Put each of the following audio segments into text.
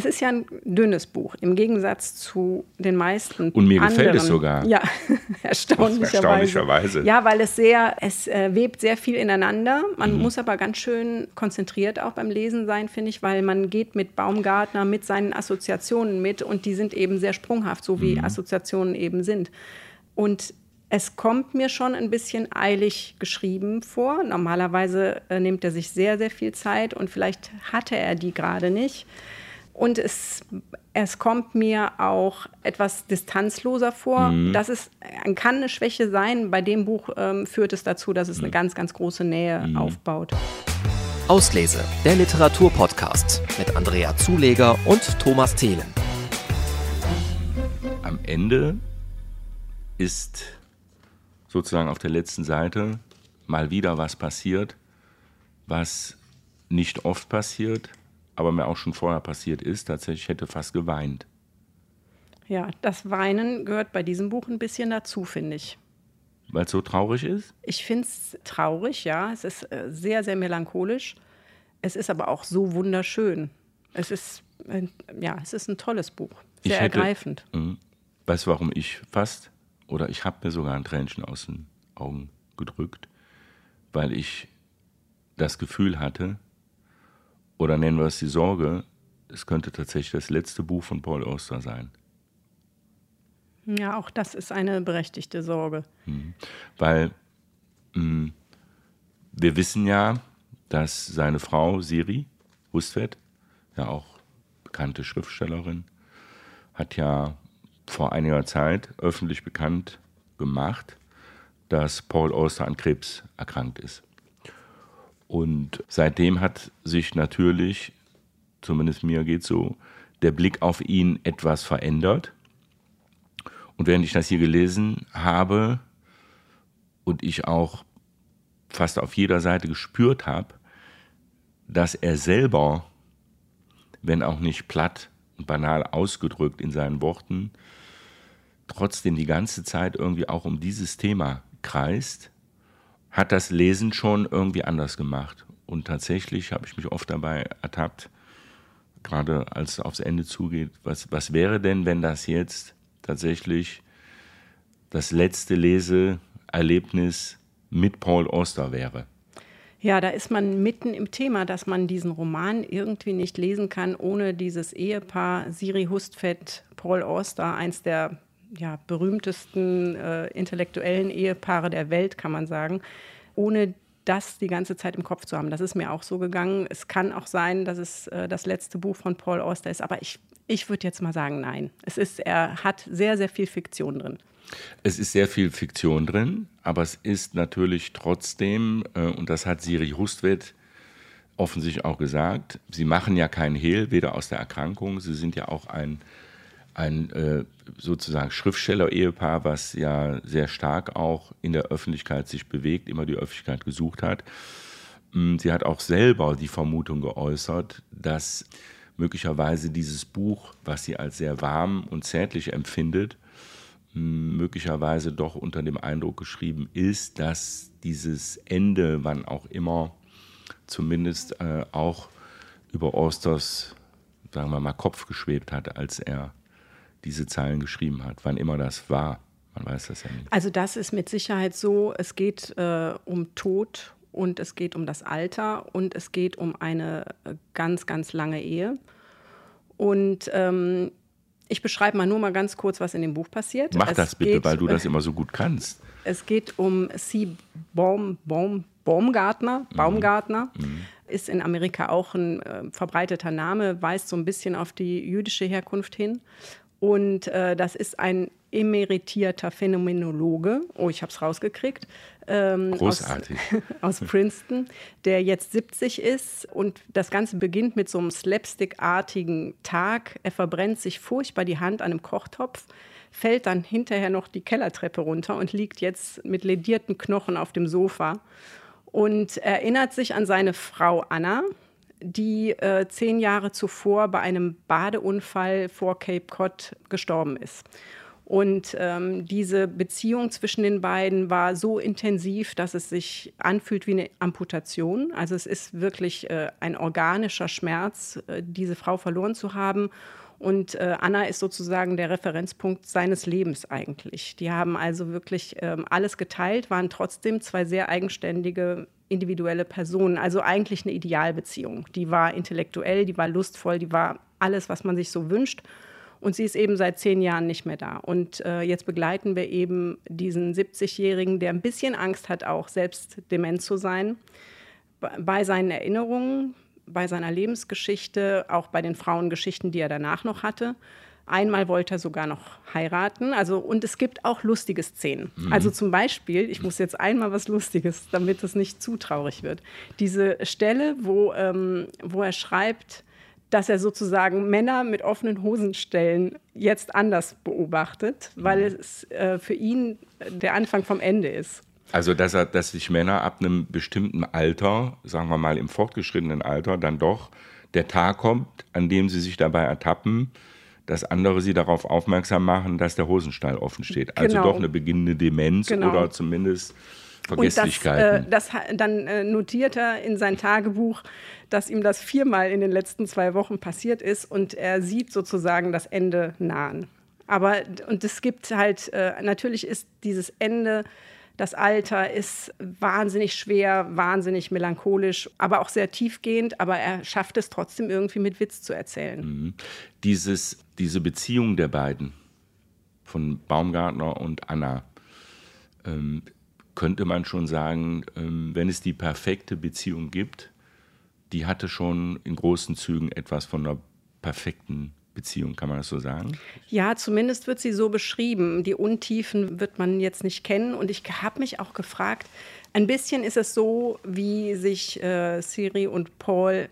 Es ist ja ein dünnes Buch, im Gegensatz zu den meisten. Und mir anderen. gefällt es sogar. Ja, erstaunlicherweise. Erstaunlicherweise. Ja, weil es sehr, es äh, webt sehr viel ineinander. Man mhm. muss aber ganz schön konzentriert auch beim Lesen sein, finde ich, weil man geht mit Baumgartner, mit seinen Assoziationen mit und die sind eben sehr sprunghaft, so wie mhm. Assoziationen eben sind. Und es kommt mir schon ein bisschen eilig geschrieben vor. Normalerweise äh, nimmt er sich sehr, sehr viel Zeit und vielleicht hatte er die gerade nicht. Und es, es kommt mir auch etwas distanzloser vor. Mhm. Das ist, kann eine Schwäche sein. Bei dem Buch ähm, führt es dazu, dass es eine mhm. ganz, ganz große Nähe mhm. aufbaut. Auslese, der Literaturpodcast mit Andrea Zuleger und Thomas Thelen. Am Ende ist sozusagen auf der letzten Seite mal wieder was passiert, was nicht oft passiert, aber mir auch schon vorher passiert ist. Tatsächlich hätte fast geweint. Ja, das Weinen gehört bei diesem Buch ein bisschen dazu, finde ich. Weil es so traurig ist? Ich finde es traurig, ja. Es ist äh, sehr, sehr melancholisch. Es ist aber auch so wunderschön. Es ist, ja, es ist ein tolles Buch. Sehr ich hätte, ergreifend. Mh, weißt du, warum ich fast, oder ich habe mir sogar ein Tränchen aus den Augen gedrückt, weil ich das Gefühl hatte, oder nennen wir es die Sorge, es könnte tatsächlich das letzte Buch von Paul Auster sein. Ja, auch das ist eine berechtigte Sorge. Mhm. Weil mh, hm, wir wissen ja, dass seine Frau Siri Hustvedt, ja auch bekannte Schriftstellerin, hat ja vor einiger Zeit öffentlich bekannt gemacht, dass Paul Auster an Krebs erkrankt ist. Und seitdem hat sich natürlich, zumindest mir geht so, der Blick auf ihn etwas verändert. Und während ich das hier gelesen habe und ich auch fast auf jeder Seite gespürt habe, dass er selber, wenn auch nicht platt und banal ausgedrückt in seinen Worten, trotzdem die ganze Zeit irgendwie auch um dieses Thema kreist hat das Lesen schon irgendwie anders gemacht. Und tatsächlich habe ich mich oft dabei ertappt, gerade als es aufs Ende zugeht, was, was wäre denn, wenn das jetzt tatsächlich das letzte Leseerlebnis mit Paul Auster wäre? Ja, da ist man mitten im Thema, dass man diesen Roman irgendwie nicht lesen kann, ohne dieses Ehepaar Siri Hustvedt, Paul Auster, eins der ja, berühmtesten äh, intellektuellen Ehepaare der Welt, kann man sagen, ohne das die ganze Zeit im Kopf zu haben. Das ist mir auch so gegangen. Es kann auch sein, dass es äh, das letzte Buch von Paul Auster ist, aber ich, ich würde jetzt mal sagen, nein. Es ist, er hat sehr, sehr viel Fiktion drin. Es ist sehr viel Fiktion drin, aber es ist natürlich trotzdem, äh, und das hat Siri Hustvedt offensichtlich auch gesagt, sie machen ja keinen Hehl, weder aus der Erkrankung, sie sind ja auch ein ein äh, sozusagen Schriftsteller-Ehepaar, was ja sehr stark auch in der Öffentlichkeit sich bewegt, immer die Öffentlichkeit gesucht hat. Mm, sie hat auch selber die Vermutung geäußert, dass möglicherweise dieses Buch, was sie als sehr warm und zärtlich empfindet, mm, möglicherweise doch unter dem Eindruck geschrieben ist, dass dieses Ende, wann auch immer, zumindest äh, auch über Osters, sagen wir mal, Kopf geschwebt hat, als er diese Zeilen geschrieben hat, wann immer das war. Man weiß das ja nicht. Also das ist mit Sicherheit so. Es geht äh, um Tod und es geht um das Alter und es geht um eine äh, ganz, ganz lange Ehe. Und ähm, ich beschreibe mal nur mal ganz kurz, was in dem Buch passiert. Mach es das bitte, geht, weil du das immer so gut kannst. Es geht um C. Baum, Baum, Baumgartner. Mhm. Baumgartner mhm. ist in Amerika auch ein äh, verbreiteter Name, weist so ein bisschen auf die jüdische Herkunft hin. Und äh, das ist ein emeritierter Phänomenologe, oh, ich habe es rausgekriegt, ähm, Großartig. Aus, aus, Princeton, der jetzt 70 ist. Und das Ganze beginnt mit so einem slapstick-artigen Tag. Er verbrennt sich furchtbar die Hand an einem Kochtopf, fällt dann hinterher noch die Kellertreppe runter und liegt jetzt mit ledierten Knochen auf dem Sofa und erinnert sich an seine Frau Anna, die äh, zehn Jahre zuvor bei einem Badeunfall vor Cape Cod gestorben ist. Und ähm, diese Beziehung zwischen den beiden war so intensiv, dass es sich anfühlt wie eine Amputation. Also es ist wirklich äh, ein organischer Schmerz, äh, diese Frau verloren zu haben. Und äh, Anna ist sozusagen der Referenzpunkt seines Lebens eigentlich. Die haben also wirklich ähm, alles geteilt, waren trotzdem zwei sehr eigenständige individuelle Personen. Also eigentlich eine Idealbeziehung. Die war intellektuell, die war lustvoll, die war alles, was man sich so wünscht. Und sie ist eben seit zehn Jahren nicht mehr da. Und äh, jetzt begleiten wir eben diesen 70-Jährigen, der ein bisschen Angst hat, auch selbst dement zu sein, bei seinen Erinnerungen, bei seiner Lebensgeschichte, auch bei den Frauengeschichten, die er danach noch hatte. Einmal wollte er sogar noch heiraten. Also, und es gibt auch lustige Szenen. Mhm. Also zum Beispiel, ich muss jetzt einmal was Lustiges, damit es nicht zu traurig wird. Diese Stelle, wo, ähm, wo er schreibt, dass er sozusagen Männer mit offenen Hosenstellen jetzt anders beobachtet, weil mhm. es äh, für ihn der Anfang vom Ende ist. Also, dass, er, dass sich Männer ab einem bestimmten Alter, sagen wir mal im fortgeschrittenen Alter, dann doch der Tag kommt, an dem sie sich dabei ertappen, dass andere sie darauf aufmerksam machen, dass der Hosenstall offen steht. Also genau. doch eine beginnende Demenz genau. oder zumindest Vergesslichkeiten. Und das, äh, das, dann äh, notiert er in sein Tagebuch, dass ihm das viermal in den letzten zwei Wochen passiert ist und er sieht sozusagen das Ende nahen. Aber und es gibt halt, äh, natürlich ist dieses Ende, das Alter ist wahnsinnig schwer, wahnsinnig melancholisch, aber auch sehr tiefgehend, aber er schafft es trotzdem irgendwie mit Witz zu erzählen. Mhm. Dieses, diese Beziehung der beiden, von Baumgartner und Anna, ähm, könnte man schon sagen, ähm, wenn es die perfekte Beziehung gibt, die hatte schon in großen Zügen etwas von einer perfekten Beziehung, kann man das so sagen? Ja, zumindest wird sie so beschrieben. Die Untiefen wird man jetzt nicht kennen. Und ich habe mich auch gefragt, ein bisschen ist es so, wie sich äh, Siri und Paul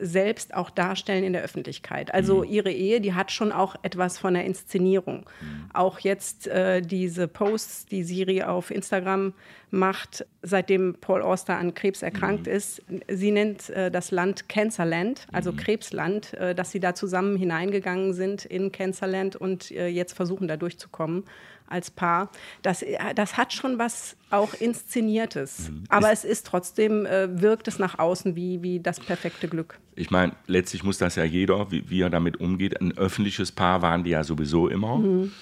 selbst auch darstellen in der Öffentlichkeit. Also mhm. ihre Ehe, die hat schon auch etwas von der Inszenierung. Mhm. Auch jetzt äh, diese Posts, die Siri auf Instagram macht, seitdem Paul Auster an Krebs erkrankt mhm. ist. Sie nennt äh, das Land Cancerland, also mhm. Krebsland, äh, dass sie da zusammen hineingegangen sind in Cancerland und äh, jetzt versuchen, da durchzukommen als Paar. Das, äh, das hat schon was auch Inszeniertes. Mhm. Aber es ist trotzdem, äh, wirkt es nach außen wie, wie das perfekte Glück. Ich meine, letztlich muss das ja jeder, wie, wie, er damit umgeht. Ein öffentliches Paar waren die ja sowieso immer. Mhm.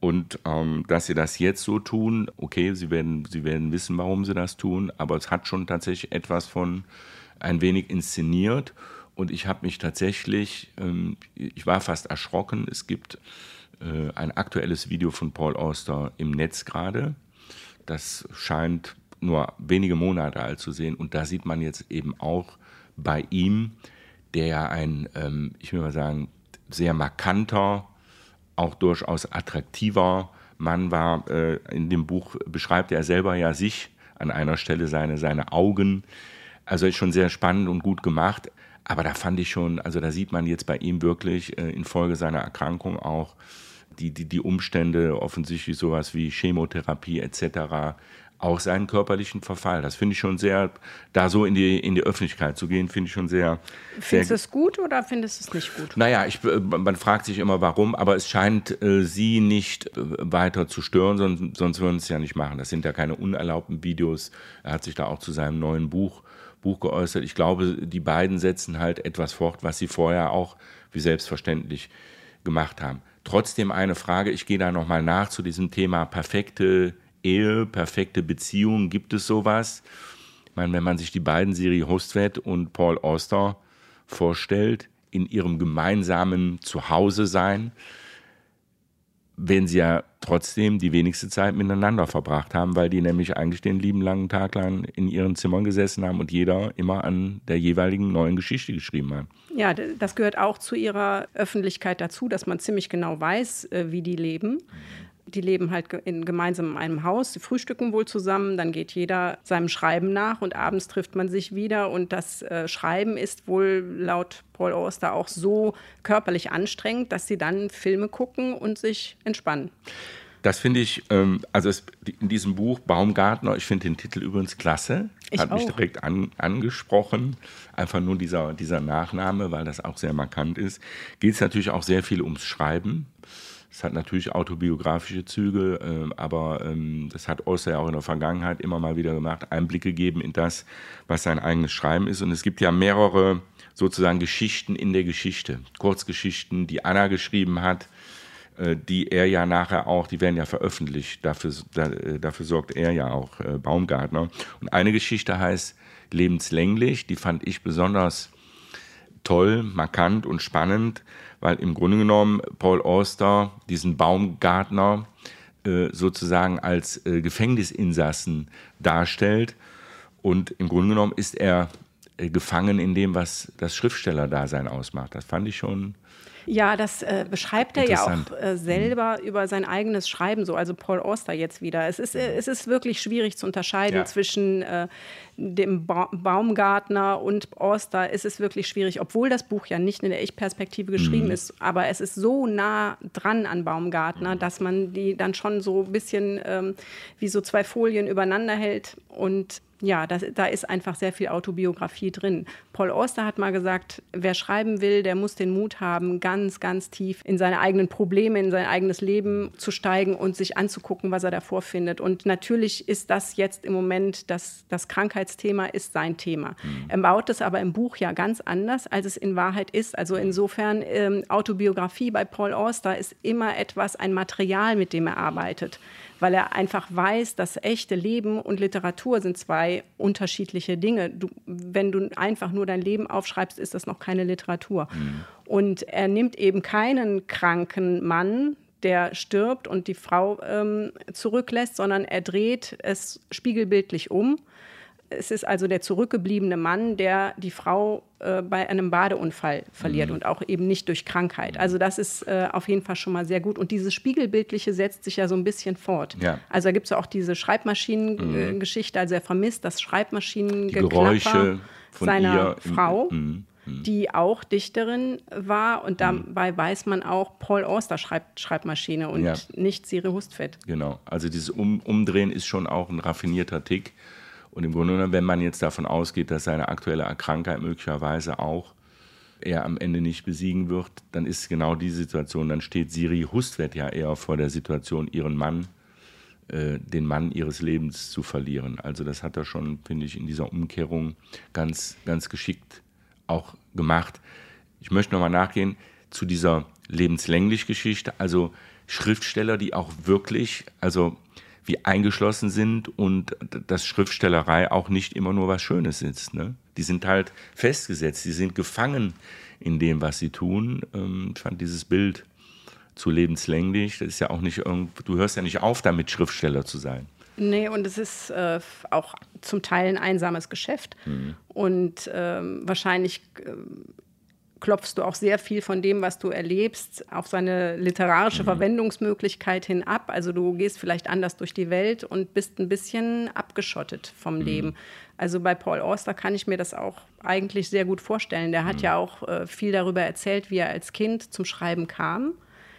Und ähm, dass sie das jetzt so tun, okay, sie werden, sie werden wissen, warum sie das tun, aber es hat schon tatsächlich etwas von ein wenig inszeniert. Und ich habe mich tatsächlich, ähm, ich war fast erschrocken. Es gibt äh, ein aktuelles Video von Paul Auster im Netz gerade. Das scheint nur wenige Monate alt zu sehen. Und da sieht man jetzt eben auch bei ihm, der ja ein, ähm, ich will mal sagen, sehr markanter, auch durchaus attraktiver Mann war. Äh, in dem Buch beschreibt er selber ja sich an einer Stelle seine, seine Augen. Also ist schon sehr spannend und gut gemacht. Aber da fand ich schon, also da sieht man jetzt bei ihm wirklich äh, infolge seiner Erkrankung auch, die, die, die Umstände, offensichtlich sowas wie Chemotherapie etc., auch seinen körperlichen Verfall. Das finde ich schon sehr, da so in die, in die Öffentlichkeit zu gehen, finde ich schon sehr. Findest du es gut oder findest du es nicht gut? Naja, ich, äh, man fragt sich immer warum, aber es scheint äh, sie nicht äh, weiter zu stören, sonst, sonst würden sie es ja nicht machen. Das sind ja keine unerlaubten Videos. Er hat sich da auch zu seinem neuen Buch, Buch geäußert. Ich glaube, die beiden setzen halt etwas fort, was sie vorher auch wie selbstverständlich gemacht haben. Trotzdem eine Frage, ich gehe da nochmal nach zu diesem Thema perfekte Ehe, perfekte Beziehung. Gibt es sowas? Ich meine, wenn man sich die beiden Siri Hostvedt und Paul Auster vorstellt, in ihrem gemeinsamen Zuhause sein, wenn sie ja trotzdem die wenigste Zeit miteinander verbracht haben, weil die nämlich eigentlich den lieben langen Tag lang in ihren Zimmern gesessen haben und jeder immer an der jeweiligen neuen Geschichte geschrieben hat. Ja, das gehört auch zu ihrer Öffentlichkeit dazu, dass man ziemlich genau weiß, äh, wie die leben. Die leben halt in, gemeinsam in einem Haus, sie frühstücken wohl zusammen, dann geht jeder seinem Schreiben nach und abends trifft man sich wieder. Und das äh, Schreiben ist wohl laut Paul Auster auch so körperlich anstrengend, dass sie dann Filme gucken und sich entspannen. Das finde ich, ähm, also es, in diesem Buch Baumgartner, ich finde den Titel übrigens klasse, ich hat auch. mich direkt an, angesprochen. Einfach nur dieser, dieser Nachname, weil das auch sehr markant ist. Geht es natürlich auch sehr viel ums Schreiben. Es hat natürlich autobiografische Züge, äh, aber ähm, das hat Oster ja auch in der Vergangenheit immer mal wieder gemacht, Einblicke gegeben in das, was sein eigenes Schreiben ist. Und es gibt ja mehrere sozusagen Geschichten in der Geschichte, Kurzgeschichten, die Anna geschrieben hat, äh, die er ja nachher auch, die werden ja veröffentlicht, dafür, da, äh, dafür sorgt er ja auch, äh, Baumgartner. Und eine Geschichte heißt Lebenslänglich, die fand ich besonders toll, markant und spannend, weil im Grunde genommen Paul Auster diesen Baumgartner äh, sozusagen als äh, Gefängnisinsassen darstellt. Und im Grunde genommen ist er äh, gefangen in dem, was das Schriftstellerdasein ausmacht. Das fand ich schon ja, das äh, beschreibt er ja auch äh, selber mhm. über sein eigenes Schreiben so, also Paul Auster jetzt wieder. Es ist, äh, es ist wirklich schwierig zu unterscheiden ja. zwischen äh, dem ba Baumgartner und Auster. Es ist wirklich schwierig, obwohl das Buch ja nicht in der Ich-Perspektive geschrieben mhm. ist, aber es ist so nah dran an Baumgartner, mhm. dass man die dann schon so ein bisschen ähm, wie so zwei Folien übereinander hält und ja, das, da ist einfach sehr viel Autobiografie drin. Paul Auster hat mal gesagt, wer schreiben will, der muss den Mut haben, ganz, ganz tief in seine eigenen Probleme, in sein eigenes Leben zu steigen und sich anzugucken, was er davor findet. Und natürlich ist das jetzt im Moment, das, das Krankheitsthema ist sein Thema. Mhm. Er baut es aber im Buch ja ganz anders, als es in Wahrheit ist. Also insofern, ähm, Autobiografie bei Paul Auster ist immer etwas, ein Material, mit dem er arbeitet weil er einfach weiß, dass echte Leben und Literatur sind zwei unterschiedliche Dinge. Du, wenn du einfach nur dein Leben aufschreibst, ist das noch keine Literatur. Mhm. Und er nimmt eben keinen kranken Mann, der stirbt und die Frau ähm, zurücklässt, sondern er dreht es spiegelbildlich um es ist also der zurückgebliebene Mann, der die Frau äh, bei einem Badeunfall verliert mhm. und auch eben nicht durch Krankheit. Also das ist äh, auf jeden Fall schon mal sehr gut. Und dieses Spiegelbildliche setzt sich ja so ein bisschen fort. Ja. Also da gibt es ja auch diese Schreibmaschinengeschichte. Mhm. Also er vermisst das Schreibmaschinengeklapper seiner Frau. Im, mhm. die auch Dichterin war. Und mhm. dabei weiß man auch, Paul Auster schreibt Schreibmaschine und ja. nicht Siri Hustvedt. Genau, also dieses um Umdrehen ist schon auch ein raffinierter Tick. Und im Grunde genommen, wenn man jetzt davon ausgeht, dass seine aktuelle Krankheit möglicherweise auch er am Ende nicht besiegen wird, dann ist genau die Situation, dann steht Siri Hustvedt ja eher vor der Situation, ihren Mann, äh, den Mann ihres Lebens zu verlieren. Also das hat er schon, finde ich, in dieser Umkehrung ganz, ganz geschickt auch gemacht. Ich möchte nochmal nachgehen zu dieser lebenslänglich Geschichte, also Schriftsteller, die auch wirklich, also wie eingeschlossen sind und dass Schriftstellerei auch nicht immer nur was Schönes ist. Ne? Die sind halt festgesetzt, die sind gefangen in dem, was sie tun. Ähm, ich fand dieses Bild zu lebenslänglich, das ist ja auch nicht irgend, du hörst ja nicht auf damit, Schriftsteller zu sein. Nee, und es ist äh, auch zum Teil ein einsames Geschäft. Mhm. Und ähm, wahrscheinlich äh, klopfst du auch sehr viel von dem, was du erlebst, auf seine literarische mhm. Verwendungsmöglichkeit hin ab. Also du gehst vielleicht anders durch die Welt und bist ein bisschen abgeschottet vom mhm. Leben. Also bei Paul Auster kann ich mir das auch eigentlich sehr gut vorstellen. Der hat mhm. ja auch äh, viel darüber erzählt, wie er als Kind zum Schreiben kam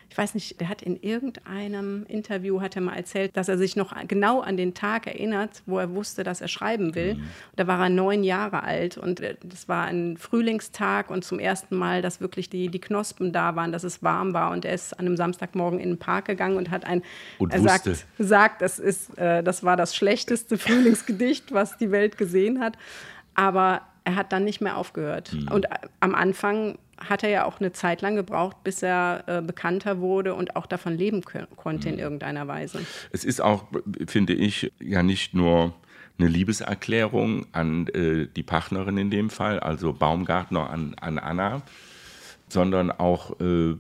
ich weiß nicht, der hat in irgendeinem Interview hat er mal erzählt, dass er sich noch genau an den Tag erinnert, wo er wusste, dass er schreiben will. Mhm. Da war er neun Jahre alt und äh, das war ein Frühlingstag und zum ersten Mal, dass wirklich die, die Knospen da waren, dass es warm war und er ist an einem Samstagmorgen in den Park gegangen und hat ein, und er sagt, sagt, das ist, äh, das war das schlechteste Frühlingsgedicht, was die Welt gesehen hat. Aber er hat dann nicht mehr aufgehört. Mhm. Und äh, am Anfang hat er ja auch eine Zeit lang gebraucht, bis er äh, bekannter wurde und auch davon leben konnte in mhm. irgendeiner Weise. Es ist auch, finde ich, ja nicht nur eine Liebeserklärung an äh, die Partnerin in dem Fall, also Baumgartner an, an Anna, sondern auch äh,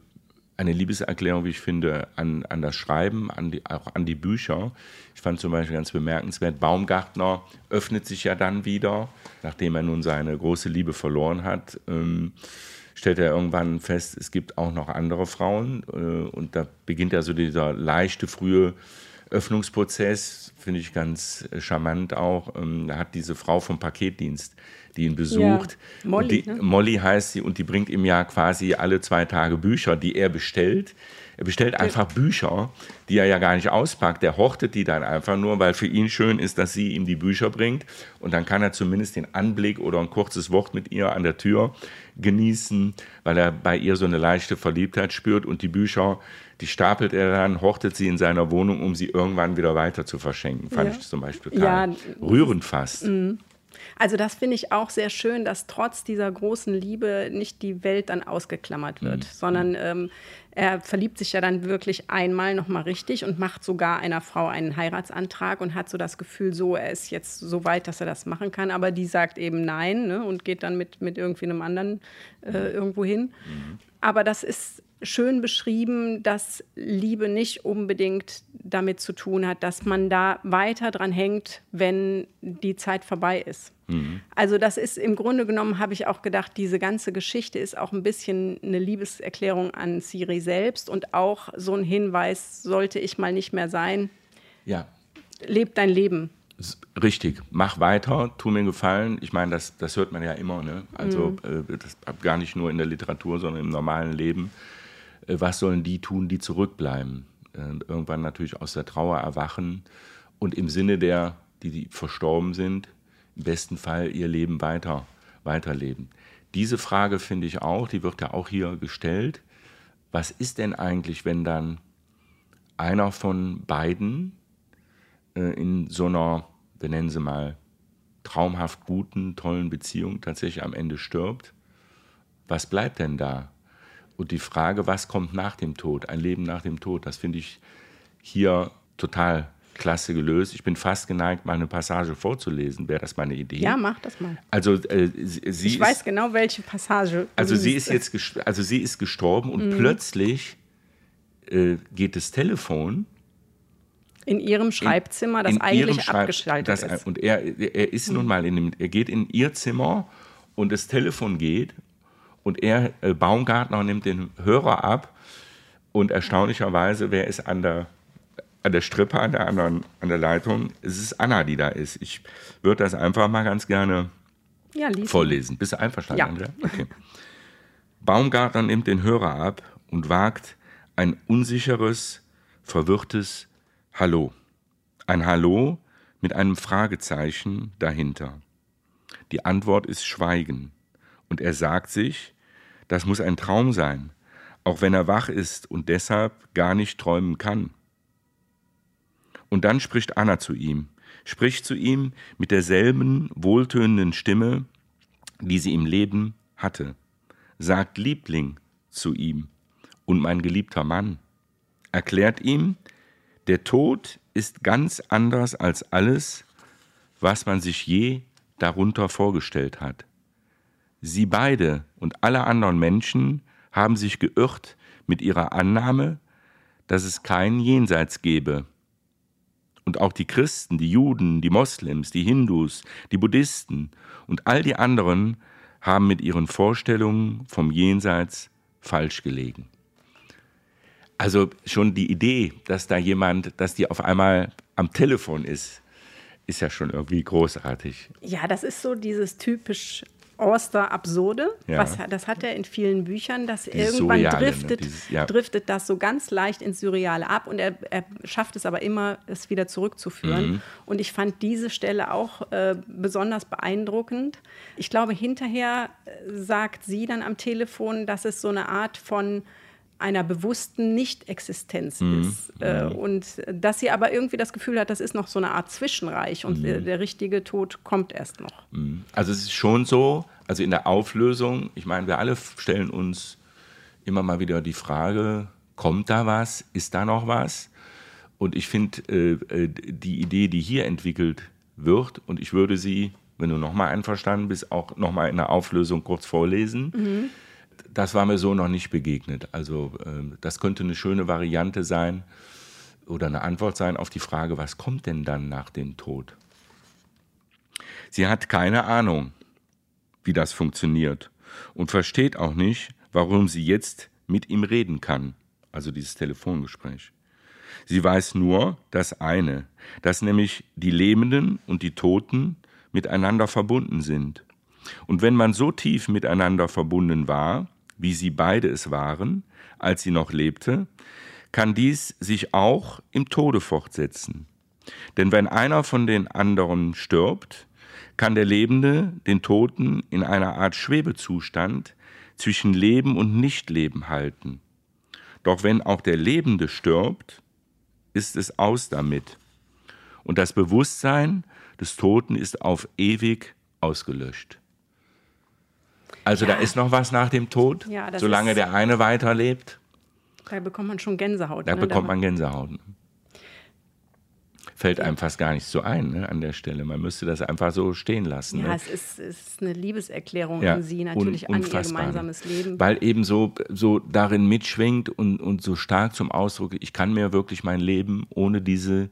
eine Liebeserklärung, wie ich finde, an, an das Schreiben, an die, auch an die Bücher. Ich fand zum Beispiel ganz bemerkenswert, Baumgartner öffnet sich ja dann wieder, nachdem er nun seine große Liebe verloren hat. Ähm, stellt er irgendwann fest, es gibt auch noch andere Frauen. Äh, und da beginnt ja so dieser leichte, frühe Öffnungsprozess, finde ich ganz äh, charmant auch. Ähm, da hat diese Frau vom Paketdienst, die ihn besucht. Ja, Molly, die, ne? Molly heißt sie und die bringt ihm ja quasi alle zwei Tage Bücher, die er bestellt. Er bestellt einfach Bücher, die er ja gar nicht auspackt. Der hortet die dann einfach nur, weil für ihn schön ist, dass sie ihm die Bücher bringt. Und dann kann er zumindest den Anblick oder ein kurzes Wort mit ihr an der Tür genießen, weil er bei ihr so eine leichte Verliebtheit spürt. Und die Bücher, die stapelt er dann, hortet sie in seiner Wohnung, um sie irgendwann wieder weiter zu verschenken. Fand Ja. ich zum Beispiel total Ja. rührend fast. Also das finde ich auch sehr schön, dass trotz dieser großen Liebe nicht die Welt dann ausgeklammert wird, sondern ähm, er verliebt sich ja dann wirklich einmal nochmal richtig und macht sogar einer Frau einen Heiratsantrag und hat so das Gefühl, so, er ist jetzt so weit, dass er das machen kann, aber die sagt eben nein ne, und geht dann mit, mit irgendwie einem anderen äh, irgendwo hin. Aber das ist schön beschrieben, dass Liebe nicht unbedingt damit zu tun hat, dass man da weiter dran hängt, wenn die Zeit vorbei ist. Also das ist im Grunde genommen, habe ich auch gedacht, diese ganze Geschichte ist auch ein bisschen eine Liebeserklärung an Siri selbst und auch so ein Hinweis, sollte ich mal nicht mehr sein, Ja, leb dein Leben. Richtig, mach weiter, tu mir einen Gefallen. Ich meine, das, das hört man ja immer, ne? Also äh, das gar nicht nur in der Literatur, sondern im normalen Leben. Äh, was sollen die tun, die zurückbleiben? Äh, irgendwann natürlich aus der Trauer erwachen und im Sinne der, die, die verstorben sind, im besten Fall ihr Leben weiter, weiterleben. Diese Frage finde ich auch, die wird ja auch hier gestellt. Was ist denn eigentlich, wenn dann einer von beiden in so einer, wir nennen sie mal, traumhaft guten, tollen Beziehung tatsächlich am Ende stirbt, was bleibt denn da? Und die Frage, was kommt nach dem Tod, ein Leben nach dem Tod, das finde ich hier total klasse gelöst. Ich bin fast geneigt, mal eine Passage vorzulesen. Wäre das meine Idee? Ja, mach das mal. Also, äh, sie, Ich ist, weiß genau, welche Passage. also sie ist jetzt, also sie ist gestorben und Mhm. plötzlich äh, geht das Telefon in ihrem Schreibzimmer, das in eigentlich Schreib- abgeschaltet das, ist. Und er, er ist nun mal in dem, er geht in ihr Zimmer und das Telefon geht und er, äh, Baumgartner, nimmt den Hörer ab und erstaunlicherweise, wer ist an der, an der Strippe, an der anderen, an der Leitung? Es ist Anna, die da ist. Ich würde das einfach mal ganz gerne Ja, vorlesen. Bist du einverstanden, Ja. Andrea? Okay. Baumgartner nimmt den Hörer ab und wagt ein unsicheres, verwirrtes Hallo. Ein Hallo mit einem Fragezeichen dahinter. Die Antwort ist Schweigen. Und er sagt sich, das muss ein Traum sein, auch wenn er wach ist und deshalb gar nicht träumen kann. Und dann spricht Anna zu ihm, spricht zu ihm mit derselben wohltönenden Stimme, die sie im Leben hatte, sagt Liebling zu ihm und mein geliebter Mann, erklärt ihm, der Tod ist ganz anders als alles, was man sich je darunter vorgestellt hat. Sie beide und alle anderen Menschen haben sich geirrt mit ihrer Annahme, dass es kein Jenseits gebe. Und auch die Christen, die Juden, die Moslems, die Hindus, die Buddhisten und all die anderen haben mit ihren Vorstellungen vom Jenseits falsch gelegen. Also schon die Idee, dass da jemand, dass die auf einmal am Telefon ist, ist ja schon irgendwie großartig. Ja, das ist so dieses typisch Oster-Absurde. Ja. Was, das hat er in vielen Büchern, dass Dieses irgendwann Surreale, ne? driftet, Dieses- ja. driftet das so ganz leicht ins Surreale ab und er, er schafft es aber immer, es wieder zurückzuführen. Mhm. Und ich fand diese Stelle auch äh, besonders beeindruckend. Ich glaube, hinterher äh, sagt sie dann am Telefon, dass es so eine Art von einer bewussten Nicht-Existenz Mhm. ist. Äh, und dass sie aber irgendwie das Gefühl hat, das ist noch so eine Art Zwischenreich und Mhm. der, der richtige Tod kommt erst noch. Also es ist schon so, also in der Auflösung, ich meine, wir alle stellen uns immer mal wieder die Frage, kommt da was, ist da noch was? Und ich finde äh, äh, die Idee, die hier entwickelt wird, und ich würde sie, wenn du nochmal einverstanden bist, auch nochmal in der Auflösung kurz vorlesen. Das war mir so noch nicht begegnet. Also ähm, das könnte eine schöne Variante sein oder eine Antwort sein auf die Frage, was kommt denn dann nach dem Tod? Sie hat keine Ahnung, wie das funktioniert und versteht auch nicht, warum sie jetzt mit ihm reden kann, also dieses Telefongespräch. Sie weiß nur das eine, dass nämlich die Lebenden und die Toten miteinander verbunden sind. Und wenn man so tief miteinander verbunden war, wie sie beide es waren, als sie noch lebte, kann dies sich auch im Tode fortsetzen. Denn wenn einer von den anderen stirbt, kann der Lebende den Toten in einer Art Schwebezustand zwischen Leben und Nichtleben halten. Doch wenn auch der Lebende stirbt, ist es aus damit. Und das Bewusstsein des Toten ist auf ewig ausgelöscht. Also ja. da ist noch was nach dem Tod, ja, solange der eine weiterlebt. Da bekommt man schon Gänsehaut. Da ne? bekommt man Gänsehaut. Fällt einem fast gar nicht so ein ne, an der Stelle. Man müsste das einfach so stehen lassen. Ja, ne? es ist, ist, eine Liebeserklärung ja, an Sie, natürlich an Ihr gemeinsames Leben. Weil eben so, so darin mitschwingt und, und so stark zum Ausdruck, ich kann mir wirklich mein Leben ohne diese,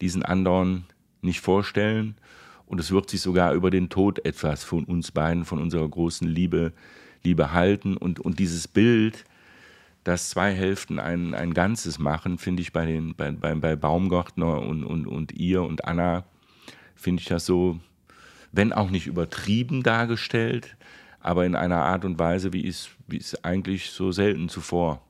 diesen anderen nicht vorstellen. Und es wird sich sogar über den Tod etwas von uns beiden, von unserer großen Liebe, Liebe halten. Und, und dieses Bild, dass zwei Hälften ein, ein Ganzes machen, finde ich bei, den, bei, bei, bei Baumgartner und, und, und ihr und Anna, finde ich das so, wenn auch nicht übertrieben dargestellt, aber in einer Art und Weise, wie es, wie es eigentlich so selten zuvor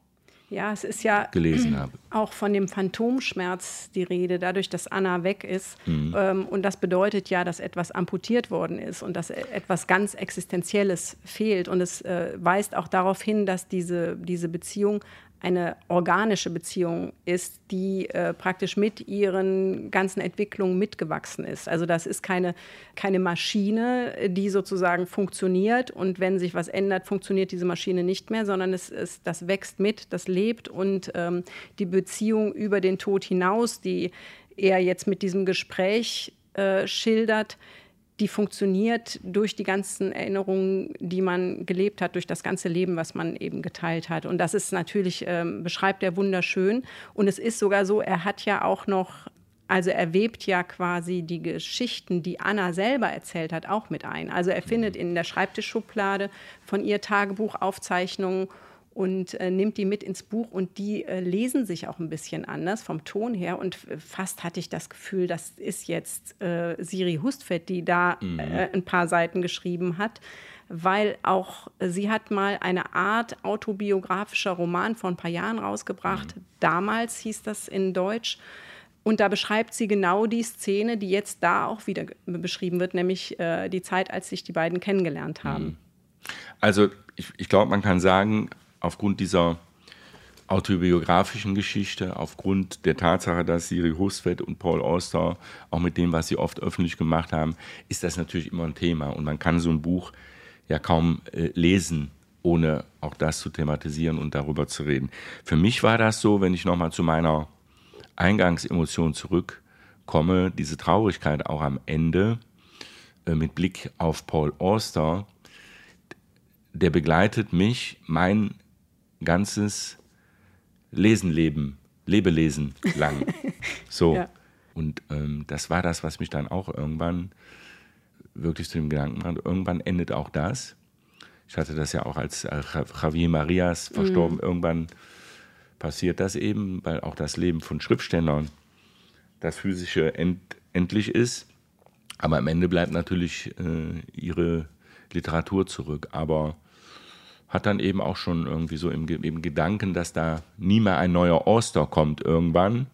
ja, es ist ja gelesen habe. auch von dem Phantomschmerz die Rede, dadurch, dass Anna weg ist. Mhm. Ähm, und das bedeutet ja, dass etwas amputiert worden ist und dass etwas ganz Existenzielles fehlt. Und es äh, weist auch darauf hin, dass diese, diese Beziehung eine organische Beziehung ist, die äh, praktisch mit ihren ganzen Entwicklungen mitgewachsen ist. Also das ist keine, keine Maschine, die sozusagen funktioniert und wenn sich was ändert, funktioniert diese Maschine nicht mehr, sondern es ist, das wächst mit, das lebt und ähm, die Beziehung über den Tod hinaus, die er jetzt mit diesem Gespräch äh, schildert, die funktioniert durch die ganzen Erinnerungen, die man gelebt hat, durch das ganze Leben, was man eben geteilt hat. Und das ist natürlich, ähm, beschreibt er wunderschön. Und es ist sogar so, er hat ja auch noch also er webt ja quasi die Geschichten, die Anna selber erzählt hat, auch mit ein. Also er findet in der Schreibtischschublade von ihr Tagebuchaufzeichnungen und äh, nimmt die mit ins Buch und die äh, lesen sich auch ein bisschen anders vom Ton her und fast hatte ich das Gefühl, das ist jetzt äh, Siri Hustvedt, die da mhm. Äh, ein paar Seiten geschrieben hat, weil auch sie hat mal eine Art autobiografischer Roman vor ein paar Jahren rausgebracht. Mhm. Damals hieß das in Deutsch. Und da beschreibt sie genau die Szene, die jetzt da auch wieder beschrieben wird, nämlich äh, die Zeit, als sich die beiden kennengelernt haben. Mhm. Also ich, ich glaube, man kann sagen, aufgrund dieser autobiografischen Geschichte, aufgrund der Tatsache, dass Siri Hustvedt und Paul Auster, auch mit dem, was sie oft öffentlich gemacht haben, ist das natürlich immer ein Thema. Und man kann so ein Buch ja kaum äh, lesen, ohne auch das zu thematisieren und darüber zu reden. Für mich war das so, wenn ich nochmal zu meiner Eingangsemotion zurückkomme, diese Traurigkeit auch am Ende äh, mit Blick auf Paul Auster, der begleitet mich mein ganzes Lesenleben, Lebelesen lang. So. ja. Und ähm, das war das, was mich dann auch irgendwann wirklich zu dem Gedanken brachte. Irgendwann endet auch das. Ich hatte das ja auch als äh, Javier Marias verstorben. Mhm. Irgendwann passiert das eben, weil auch das Leben von Schriftstellern das Physische end, endlich ist. Aber am Ende bleibt natürlich äh, ihre Literatur zurück. Aber hat dann eben auch schon irgendwie so im, im Gedanken, dass da nie mehr ein neuer Oster kommt irgendwann,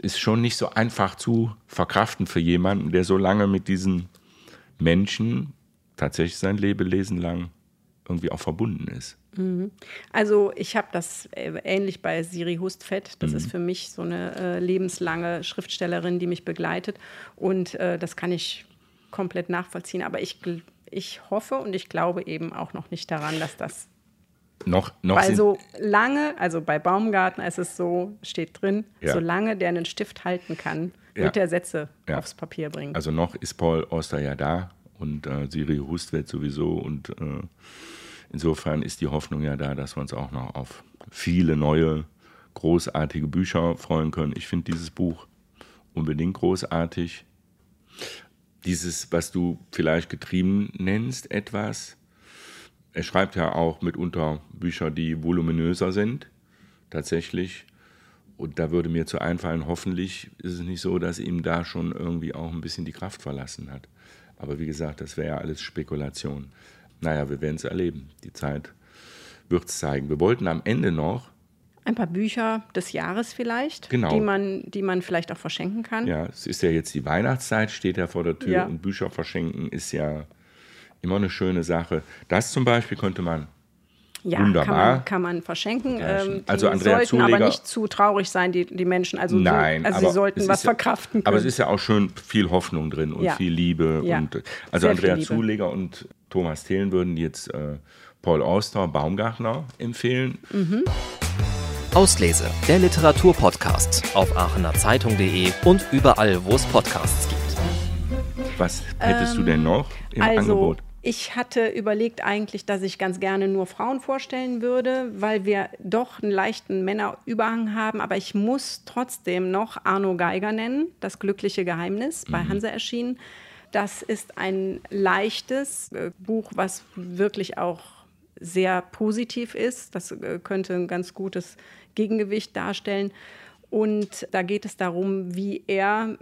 ist schon nicht so einfach zu verkraften für jemanden, der so lange mit diesen Menschen tatsächlich sein Lebelesen lang irgendwie auch verbunden ist. Mhm. Also ich habe das äh, ähnlich bei Siri Hustfett. Das mhm. ist für mich so eine äh, lebenslange Schriftstellerin, die mich begleitet. Und äh, das kann ich komplett nachvollziehen. Aber ich ich hoffe und ich glaube eben auch noch nicht daran, dass das. Noch, noch Weil so lange, also bei Baumgarten ist es so, steht drin, ja. solange der einen Stift halten kann, ja. wird er Sätze ja. aufs Papier bringen. Also noch ist Paul Oster ja da und äh, Siri Hustvedt sowieso und äh, insofern ist die Hoffnung ja da, dass wir uns auch noch auf viele neue, großartige Bücher freuen können. Ich finde dieses Buch unbedingt großartig dieses, was du vielleicht getrieben nennst, etwas. Er schreibt ja auch mitunter Bücher, die voluminöser sind, tatsächlich. Und da würde mir zu einfallen, hoffentlich ist es nicht so, dass ihm da schon irgendwie auch ein bisschen die Kraft verlassen hat. Aber wie gesagt, das wäre ja alles Spekulation. Naja, wir werden es erleben. Die Zeit wird es zeigen. Wir wollten am Ende noch, Ein paar Bücher des Jahres vielleicht, Genau. die, man, die man vielleicht auch verschenken kann. ja, es ist ja jetzt die Weihnachtszeit, steht ja vor der Tür Ja. und Bücher verschenken ist ja immer eine schöne Sache. Das zum Beispiel könnte man Ja, Wunderbar. Kann man, kann man verschenken. Ähm, die Also Andrea sollten aber Zuleger- nicht zu traurig sein, die, die Menschen. Also, so, Nein, also aber sie sollten was ja- verkraften können. Aber es ist ja auch schön viel Hoffnung drin und Ja. viel Liebe. Ja. Und, also Sehr Andrea. Zuleger und Thomas Thelen würden jetzt äh, Paul Auster, Baumgartner empfehlen. Auslese, der Literaturpodcast auf aachenerzeitung.de und überall, wo es Podcasts gibt. Was hättest du denn noch im also, Angebot? ich hatte überlegt eigentlich, dass ich ganz gerne nur Frauen vorstellen würde, weil wir doch einen leichten Männerüberhang haben. Aber ich muss trotzdem noch Arno Geiger nennen, Das glückliche Geheimnis, bei Hanse erschienen. Das ist ein leichtes äh, Buch, was wirklich auch sehr positiv ist. Das äh, könnte ein ganz gutes Gegengewicht darstellen. Und da geht es darum, wie er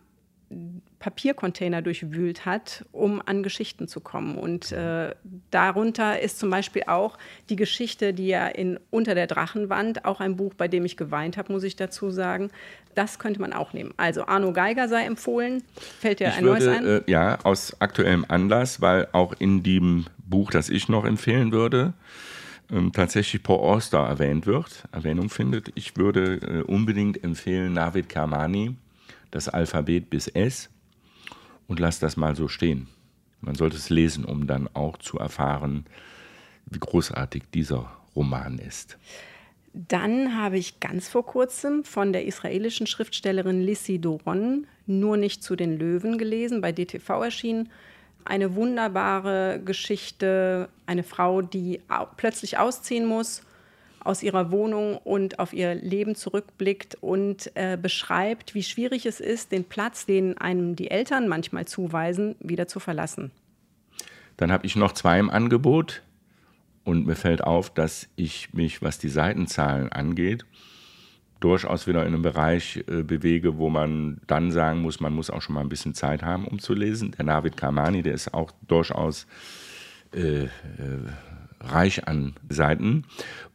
Papiercontainer durchwühlt hat, um an Geschichten zu kommen. Und äh, darunter ist zum Beispiel auch die Geschichte, die ja in Unter der Drachenwand, auch ein Buch, bei dem ich geweint habe, muss ich dazu sagen. Das könnte man auch nehmen. Also Arno Geiger sei empfohlen. Fällt dir Ich ein neues ein? würde, äh, ja, aus aktuellem Anlass, weil auch in dem Buch, das ich noch empfehlen würde, ähm, tatsächlich Paul Auster erwähnt wird, Erwähnung findet. Ich würde äh, unbedingt empfehlen Navid Kermani, das Alphabet bis S und lass das mal so stehen. Man sollte es lesen, um dann auch zu erfahren, wie großartig dieser Roman ist. Dann habe ich ganz vor kurzem von der israelischen Schriftstellerin Lissi Doron Nur nicht zu den Löwen gelesen, bei DTV erschienen. Eine wunderbare Geschichte, eine Frau, die plötzlich ausziehen muss aus ihrer Wohnung und auf ihr Leben zurückblickt und äh, beschreibt, wie schwierig es ist, den Platz, den einem die Eltern manchmal zuweisen, wieder zu verlassen. Dann habe ich noch zwei im Angebot und mir fällt auf, dass ich mich, was die Seitenzahlen angeht, durchaus wieder in einem Bereich äh, bewege, wo man dann sagen muss, man muss auch schon mal ein bisschen Zeit haben, um zu lesen. Der Navid Kamani, der ist auch durchaus äh, äh, reich an Seiten.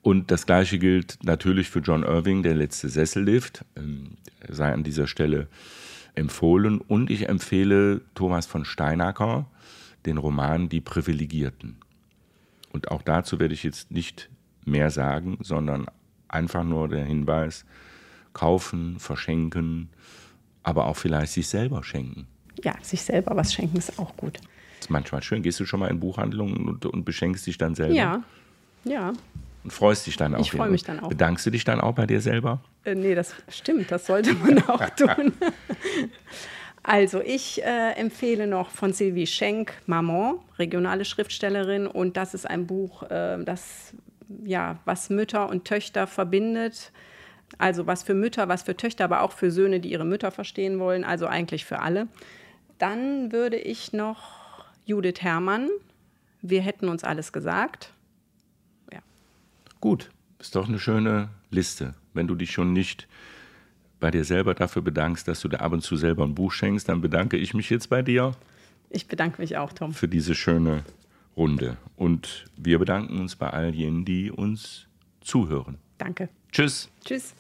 Und das gleiche gilt natürlich für John Irving, der letzte Sessellift, ähm, sei an dieser Stelle empfohlen. Und ich empfehle Thomas von Steinacker den Roman Die Privilegierten. Und auch dazu werde ich jetzt nicht mehr sagen, sondern einfach nur der Hinweis, kaufen, verschenken, aber auch vielleicht sich selber schenken. Ja, sich selber was schenken ist auch gut. Das ist manchmal schön. Gehst du schon mal in Buchhandlungen und, und beschenkst dich dann selber? Ja, ja. Und freust dich dann auch. Ich freu wieder. mich dann auch. Bedankst du dich dann auch bei dir selber? Äh, nee, das stimmt, das sollte man auch tun. Also, ich äh, empfehle noch von Sylvie Schenk Maman, regionale Schriftstellerin. Und das ist ein Buch, äh, das, ja, was Mütter und Töchter verbindet. Also, was für Mütter, was für Töchter, aber auch für Söhne, die ihre Mütter verstehen wollen. Also, eigentlich für alle. Dann würde ich noch Judith Herrmann. Wir hätten uns alles gesagt. Ja. Gut, ist doch eine schöne Liste. Wenn du dich schon nicht bei dir selber dafür bedankst, dass du dir ab und zu selber ein Buch schenkst, dann bedanke ich mich jetzt bei dir Ich bedanke mich auch, Tom. für diese schöne Runde. Und wir bedanken uns bei all jenen, die uns zuhören. Danke. Tschüss. Tschüss.